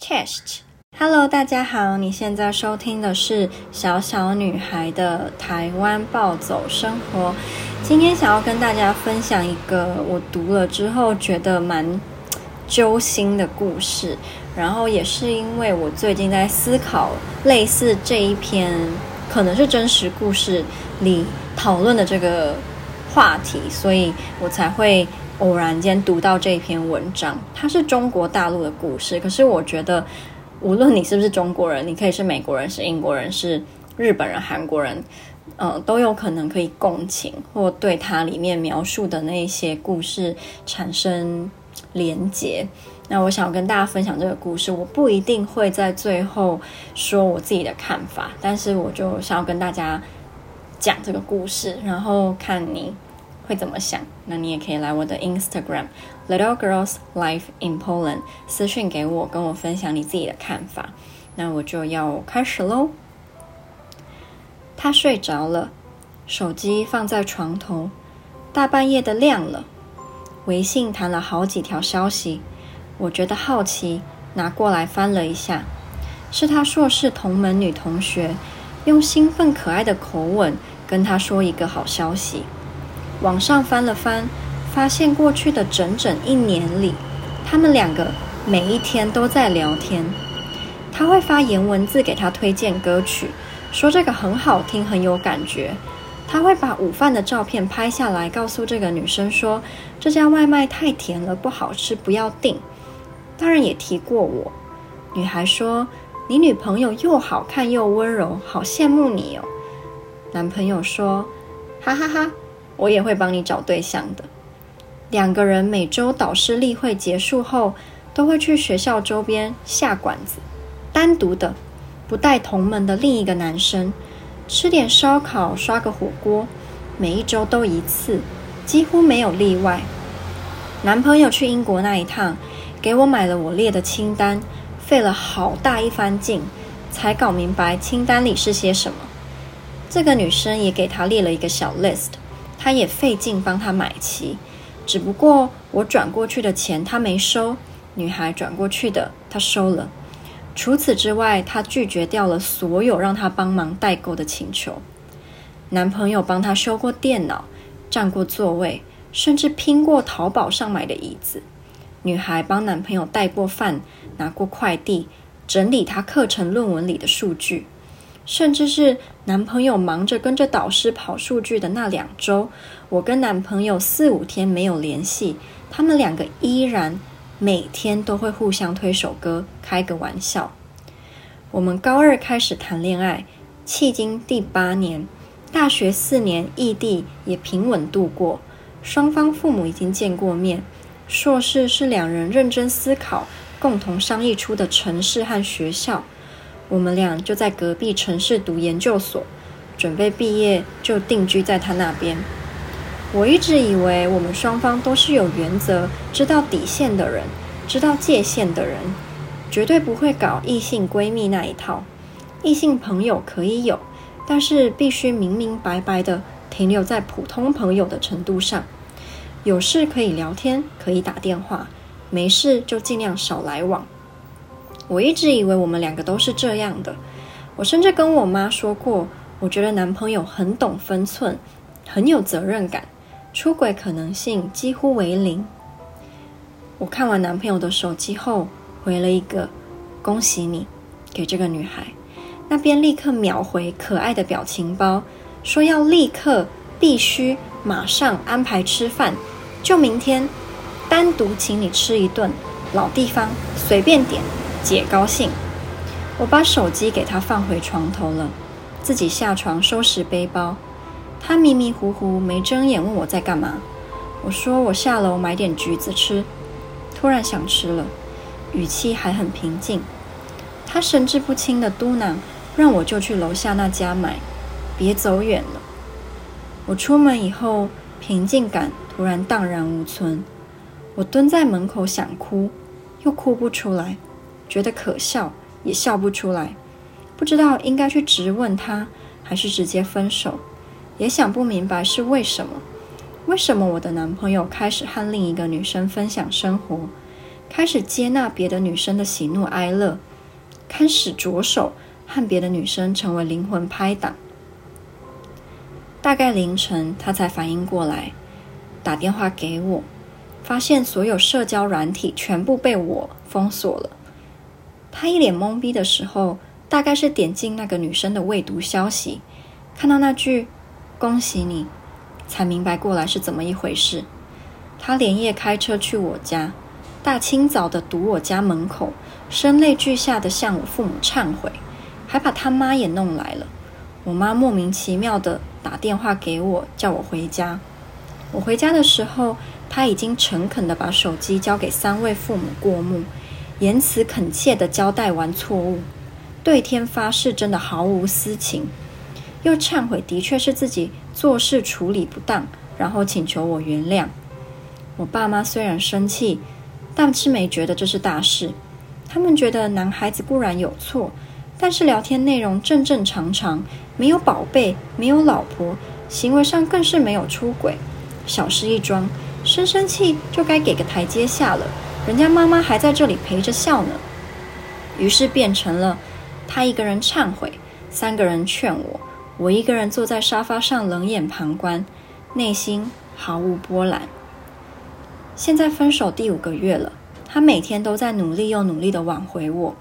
Test，Hello，大家好，你现在收听的是小小女孩的台湾暴走生活。今天想要跟大家分享一个我读了之后觉得蛮揪心的故事，然后也是因为我最近在思考类似这一篇可能是真实故事里讨论的这个话题，所以我才会。偶然间读到这篇文章，它是中国大陆的故事。可是我觉得，无论你是不是中国人，你可以是美国人、是英国人、是日本人、韩国人，呃，都有可能可以共情或对它里面描述的那些故事产生连结。那我想跟大家分享这个故事，我不一定会在最后说我自己的看法，但是我就想要跟大家讲这个故事，然后看你。会怎么想？那你也可以来我的 Instagram Little Girls Life in Poland 私信给我，跟我分享你自己的看法。那我就要开始喽。他睡着了，手机放在床头，大半夜的亮了。微信弹了好几条消息，我觉得好奇，拿过来翻了一下，是他硕士同门女同学，用兴奋可爱的口吻跟他说一个好消息。往上翻了翻，发现过去的整整一年里，他们两个每一天都在聊天。他会发言文字给他推荐歌曲，说这个很好听，很有感觉。他会把午饭的照片拍下来，告诉这个女生说这家外卖太甜了，不好吃，不要订。当然也提过我。女孩说：“你女朋友又好看又温柔，好羡慕你哦。”男朋友说：“哈哈哈。”我也会帮你找对象的。两个人每周导师例会结束后，都会去学校周边下馆子，单独的，不带同门的另一个男生，吃点烧烤，刷个火锅。每一周都一次，几乎没有例外。男朋友去英国那一趟，给我买了我列的清单，费了好大一番劲，才搞明白清单里是些什么。这个女生也给他列了一个小 list。他也费劲帮他买齐，只不过我转过去的钱他没收，女孩转过去的他收了。除此之外，他拒绝掉了所有让他帮忙代购的请求。男朋友帮他修过电脑，占过座位，甚至拼过淘宝上买的椅子。女孩帮男朋友带过饭，拿过快递，整理他课程论文里的数据。甚至是男朋友忙着跟着导师跑数据的那两周，我跟男朋友四五天没有联系，他们两个依然每天都会互相推首歌，开个玩笑。我们高二开始谈恋爱，迄今第八年，大学四年异地也平稳度过，双方父母已经见过面。硕士是两人认真思考、共同商议出的城市和学校。我们俩就在隔壁城市读研究所，准备毕业就定居在他那边。我一直以为我们双方都是有原则、知道底线的人，知道界限的人，绝对不会搞异性闺蜜那一套。异性朋友可以有，但是必须明明白白的停留在普通朋友的程度上。有事可以聊天，可以打电话，没事就尽量少来往。我一直以为我们两个都是这样的，我甚至跟我妈说过，我觉得男朋友很懂分寸，很有责任感，出轨可能性几乎为零。我看完男朋友的手机后，回了一个“恭喜你”给这个女孩，那边立刻秒回可爱的表情包，说要立刻、必须、马上安排吃饭，就明天，单独请你吃一顿，老地方，随便点。姐高兴，我把手机给她放回床头了，自己下床收拾背包。她迷迷糊糊没睁眼，问我在干嘛。我说我下楼买点橘子吃，突然想吃了，语气还很平静。她神志不清的嘟囔，让我就去楼下那家买，别走远了。我出门以后，平静感突然荡然无存。我蹲在门口想哭，又哭不出来。觉得可笑，也笑不出来，不知道应该去质问他，还是直接分手，也想不明白是为什么。为什么我的男朋友开始和另一个女生分享生活？开始接纳别的女生的喜怒哀乐，开始着手和别的女生成为灵魂拍档。大概凌晨，他才反应过来，打电话给我，发现所有社交软体全部被我封锁了。他一脸懵逼的时候，大概是点进那个女生的未读消息，看到那句“恭喜你”，才明白过来是怎么一回事。他连夜开车去我家。大清早的堵我家门口，声泪俱下的向我父母忏悔，还把他妈也弄来了。我妈莫名其妙的打电话给我，叫我回家。我回家的时候，他已经诚恳的把手机交给三位父母过目，言辞恳切的交代完错误，对天发誓真的毫无私情，又忏悔的确是自己做事处理不当，然后请求我原谅。我爸妈虽然生气。但是没觉得这是大事，他们觉得男孩子固然有错，但是聊天内容正正常常，没有宝贝，没有老婆，行为上更是没有出轨，小事一桩，生生气就该给个台阶下了，人家妈妈还在这里陪着笑呢。于是变成了他一个人忏悔，三个人劝我，我一个人坐在沙发上冷眼旁观，内心毫无波澜。现在分手第五个月了，他每天都在努力又努力的挽回我。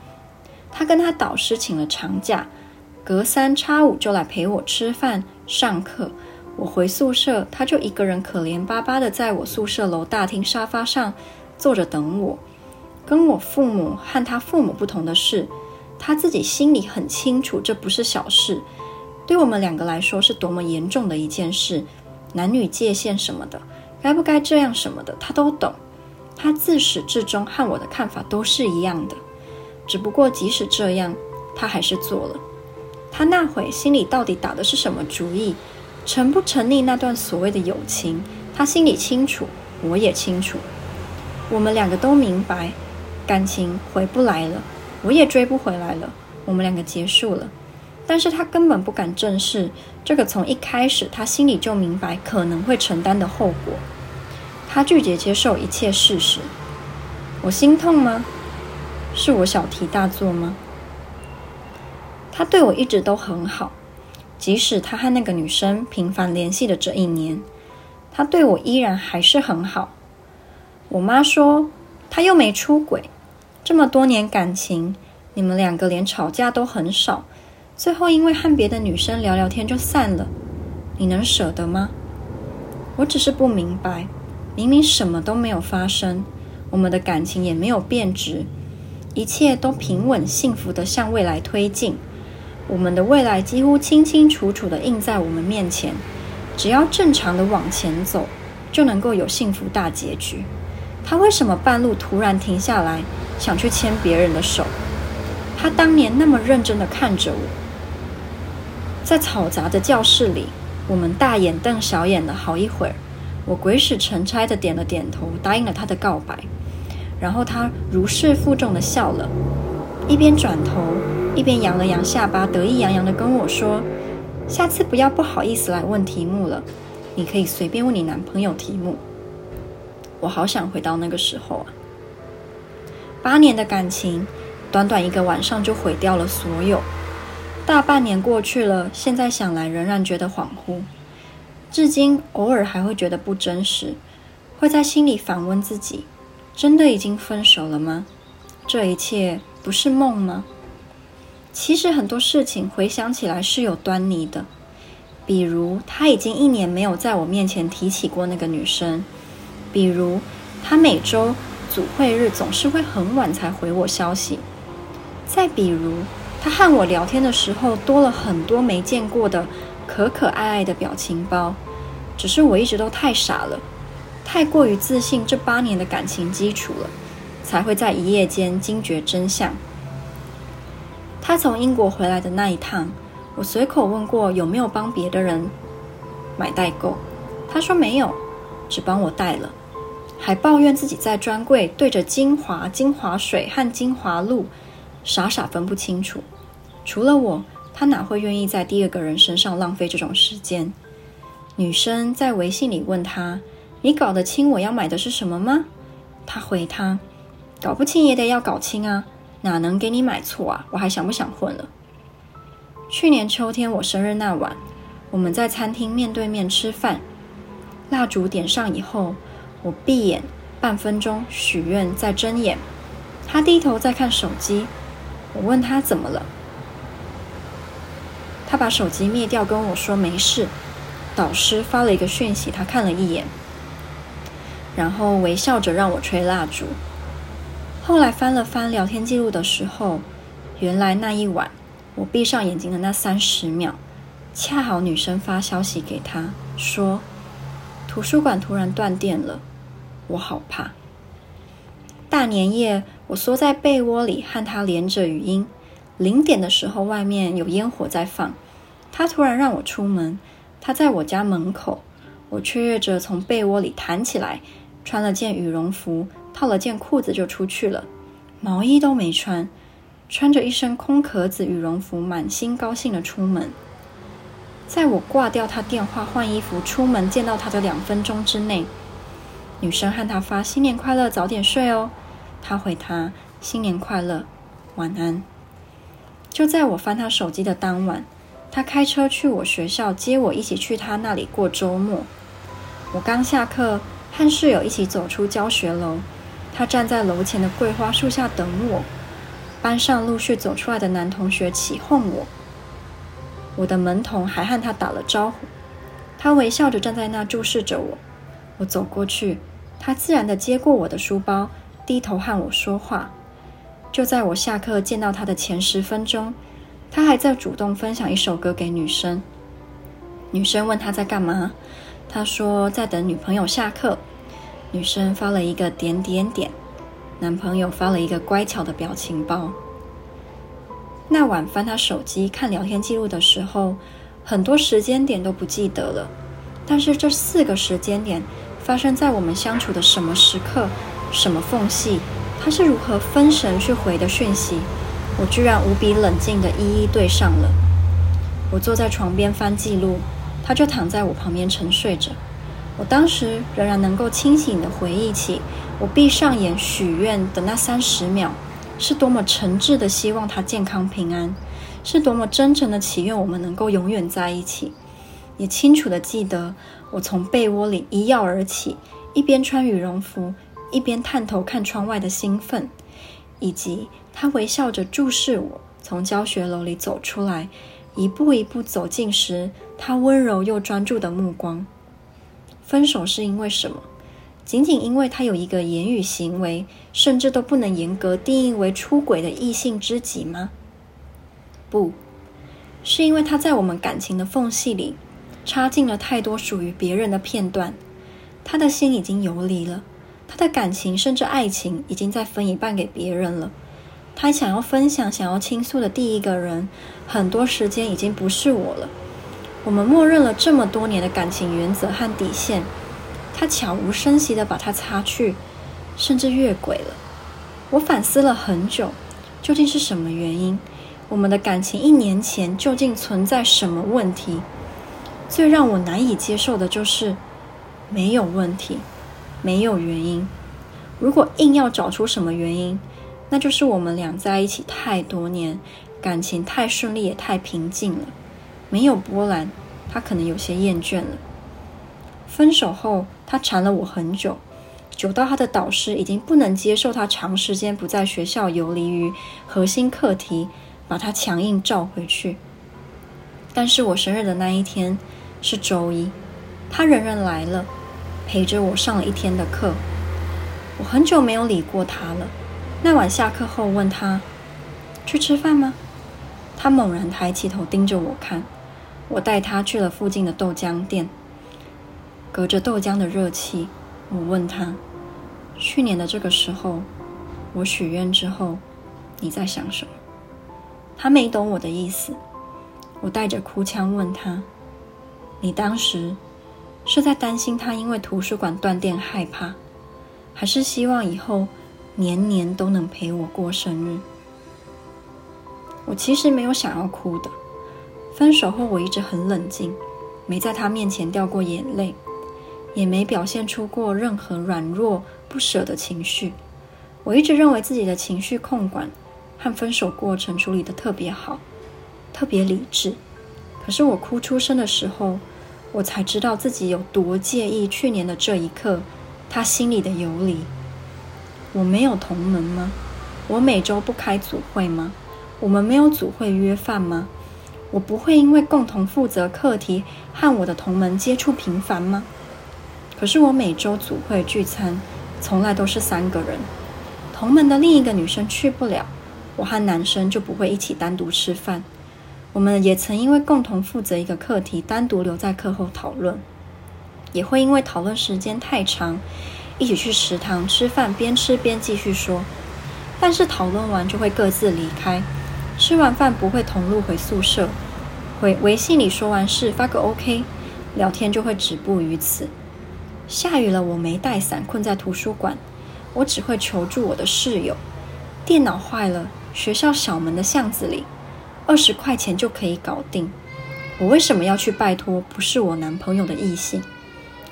他跟他导师请了长假，隔三差五就来陪我吃饭、上课。我回宿舍，他就一个人可怜巴巴的在我宿舍楼大厅沙发上坐着等我。跟我父母和他父母不同的是，他自己心里很清楚，这不是小事，对我们两个来说是多么严重的一件事，男女界限什么的。该不该这样什么的，他都懂。他自始至终和我的看法都是一样的，只不过即使这样，他还是做了。他那会心里到底打的是什么主意，成不成立那段所谓的友情，他心里清楚，我也清楚。我们两个都明白，感情回不来了，我也追不回来了，我们两个结束了。但是他根本不敢正视这个从一开始他心里就明白可能会承担的后果，他拒绝接受一切事实。我心痛吗？是我小题大做吗？他对我一直都很好，即使他和那个女生频繁联系的这一年，他对我依然还是很好。我妈说他又没出轨，这么多年感情，你们两个连吵架都很少。最后，因为和别的女生聊聊天就散了，你能舍得吗？我只是不明白，明明什么都没有发生，我们的感情也没有变质，一切都平稳幸福地向未来推进，我们的未来几乎清清楚楚地映在我们面前，只要正常的往前走，就能够有幸福大结局。他为什么半路突然停下来，想去牵别人的手？他当年那么认真地看着我。在嘈杂的教室里，我们大眼瞪小眼了好一会儿。我鬼使神差的点了点头，答应了他的告白。然后他如释负重的笑了，一边转头，一边扬了扬下巴，得意洋洋的跟我说：“下次不要不好意思来问题目了，你可以随便问你男朋友题目。”我好想回到那个时候啊！八年的感情，短短一个晚上就毁掉了所有。大半年过去了，现在想来仍然觉得恍惚，至今偶尔还会觉得不真实，会在心里反问自己：真的已经分手了吗？这一切不是梦吗？其实很多事情回想起来是有端倪的，比如他已经一年没有在我面前提起过那个女生，比如他每周组会日总是会很晚才回我消息，再比如。他和我聊天的时候多了很多没见过的可可爱爱的表情包，只是我一直都太傻了，太过于自信这八年的感情基础了，才会在一夜间惊觉真相。他从英国回来的那一趟，我随口问过有没有帮别的人买代购，他说没有，只帮我带了，还抱怨自己在专柜对着精华、精华水和精华露。傻傻分不清楚，除了我，他哪会愿意在第二个人身上浪费这种时间？女生在微信里问他：“你搞得清我要买的是什么吗？”他回他：“搞不清也得要搞清啊，哪能给你买错啊？我还想不想混了？去年秋天我生日那晚，我们在餐厅面对面吃饭，蜡烛点上以后，我闭眼半分钟许愿，再睁眼。他低头在看手机，我问他怎么了，他把手机灭掉，跟我说没事。导师发了一个讯息，他看了一眼，然后微笑着让我吹蜡烛。后来翻了翻聊天记录的时候，原来那一晚我闭上眼睛的那三十秒，恰好女生发消息给他说，图书馆突然断电了，我好怕。大年夜，我缩在被窝里和他连着语音。零点的时候，外面有烟火在放，他突然让我出门。他在我家门口，我雀跃着从被窝里弹起来，穿了件羽绒服，套了件裤子就出去了，毛衣都没穿，穿着一身空壳子羽绒服，满心高兴地出门。在我挂掉他电话换衣服出门见到他的两分钟之内，女生和他发新年快乐，早点睡哦。他回他新年快乐，晚安。就在我翻他手机的当晚。他开车去我学校接我，一起去他那里过周末。我刚下课，和室友一起走出教学楼。他站在楼前的桂花树下等我。班上陆续走出来的男同学起哄我。我的门童还和他打了招呼。他微笑着站在那注视着我。我走过去，他自然地接过我的书包，低头和我说话。就在我下课见到他的前十分钟。他还在主动分享一首歌给女生。女生问他在干嘛，他说在等女朋友下课。女生发了一个点点点，男朋友发了一个乖巧的表情包。那晚翻他手机看聊天记录的时候，很多时间点都不记得了。但是这四个时间点发生在我们相处的什么时刻、什么缝隙，他是如何分神去回的讯息？我居然无比冷静地一一对上了。我坐在床边翻记录，他就躺在我旁边沉睡着。我当时仍然能够清醒地回忆起，我闭上眼许愿的那三十秒，是多么诚挚地希望他健康平安，是多么真诚地祈愿我们能够永远在一起。也清楚地记得，我从被窝里一跃而起，一边穿羽绒服，一边探头看窗外的兴奋，以及。他微笑着注视我，从教学楼里走出来，一步一步走近时，他温柔又专注的目光。分手是因为什么？仅仅因为他有一个言语行为，甚至都不能严格定义为出轨的异性知己吗？不，是因为他在我们感情的缝隙里插进了太多属于别人的片段，他的心已经游离了，他的感情甚至爱情已经在分一半给别人了。他想要分享、想要倾诉的第一个人，很多时间已经不是我了。我们默认了这么多年的感情原则和底线，他悄无声息地把它擦去，甚至越轨了。我反思了很久，究竟是什么原因？我们的感情一年前究竟存在什么问题？最让我难以接受的就是没有问题，没有原因。如果硬要找出什么原因，那就是我们俩在一起太多年，感情太顺利也太平静了，没有波澜，他可能有些厌倦了。分手后，他缠了我很久，久到他的导师已经不能接受他长时间不在学校游离于核心课题，把他强硬召回去。但是我生日的那一天是周一，他仍然来了，陪着我上了一天的课。我很久没有理过他了。那晚下课后，问他去吃饭吗？他猛然抬起头盯着我看。我带他去了附近的豆浆店，隔着豆浆的热气，我问他：去年的这个时候，我许愿之后，你在想什么？他没懂我的意思。我带着哭腔问他：你当时是在担心他因为图书馆断电害怕，还是希望以后？年年都能陪我过生日，我其实没有想要哭的。分手后，我一直很冷静，没在他面前掉过眼泪，也没表现出过任何软弱不舍的情绪。我一直认为自己的情绪控管和分手过程处理得特别好，特别理智。可是我哭出声的时候，我才知道自己有多介意去年的这一刻，他心里的游离。我没有同门吗？我每周不开组会吗？我们没有组会约饭吗？我不会因为共同负责课题和我的同门接触频繁吗？可是我每周组会聚餐，从来都是三个人，同门的另一个女生去不了，我和男生就不会一起单独吃饭。我们也曾因为共同负责一个课题，单独留在课后讨论，也会因为讨论时间太长，一起去食堂吃饭，边吃边继续说。但是讨论完就会各自离开，吃完饭不会同路回宿舍，回微信里说完事发个 OK，聊天就会止步于此。下雨了，我没带伞，困在图书馆，我只会求助我的室友。电脑坏了，学校小门的巷子里。二十块钱就可以搞定，我为什么要去拜托不是我男朋友的异性？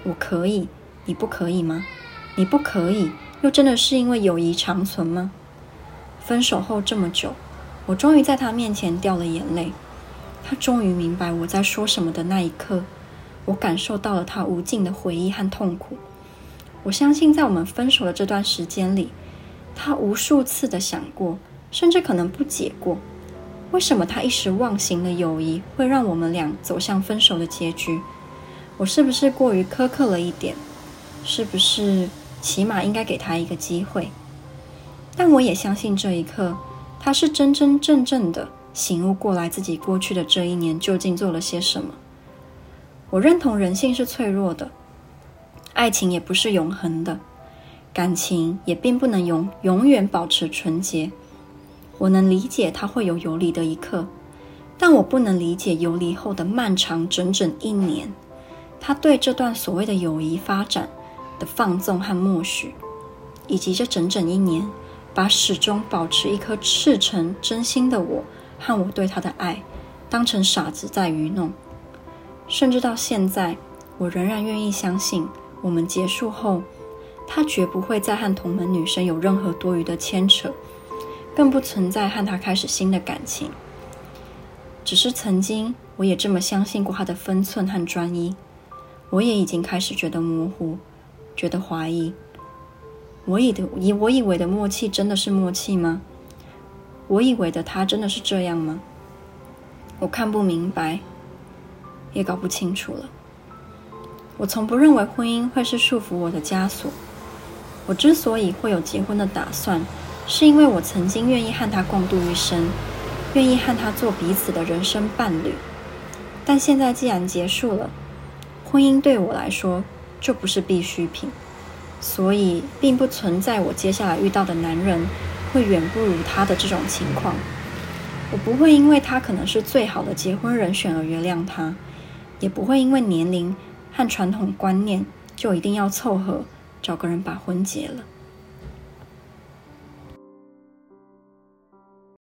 我可以，你不可以吗？你不可以，又真的是因为友谊长存吗？分手后这么久，我终于在他面前掉了眼泪。他终于明白我在说什么的那一刻，我感受到了他无尽的回忆和痛苦。我相信在我们分手的这段时间里，他无数次的想过，甚至可能不解过。为什么他一时忘形的友谊会让我们俩走向分手的结局？我是不是过于苛刻了一点？是不是起码应该给他一个机会？但我也相信这一刻，他是真真正正的醒悟过来，自己过去的这一年究竟做了些什么。我认同人性是脆弱的，爱情也不是永恒的，感情也并不能永永远保持纯洁。我能理解他会有游离的一刻，但我不能理解游离后的漫长整整一年，他对这段所谓的友谊发展的放纵和默许，以及这整整一年把始终保持一颗赤诚真心的我和我对他的爱当成傻子在愚弄，甚至到现在，我仍然愿意相信，我们结束后，他绝不会再和同门女生有任何多余的牵扯。更不存在和他开始新的感情，只是曾经我也这么相信过他的分寸和专一，我也已经开始觉得模糊，觉得怀疑。我以的以我以为的默契真的是默契吗？我以为的他真的是这样吗？我看不明白，也搞不清楚了。我从不认为婚姻会是束缚我的枷锁。我之所以会有结婚的打算。是因为我曾经愿意和他共度一生，愿意和他做彼此的人生伴侣。但现在既然结束了，婚姻对我来说就不是必需品，所以并不存在我接下来遇到的男人会远不如他的这种情况。我不会因为他可能是最好的结婚人选而原谅他，也不会因为年龄和传统观念就一定要凑合找个人把婚结了。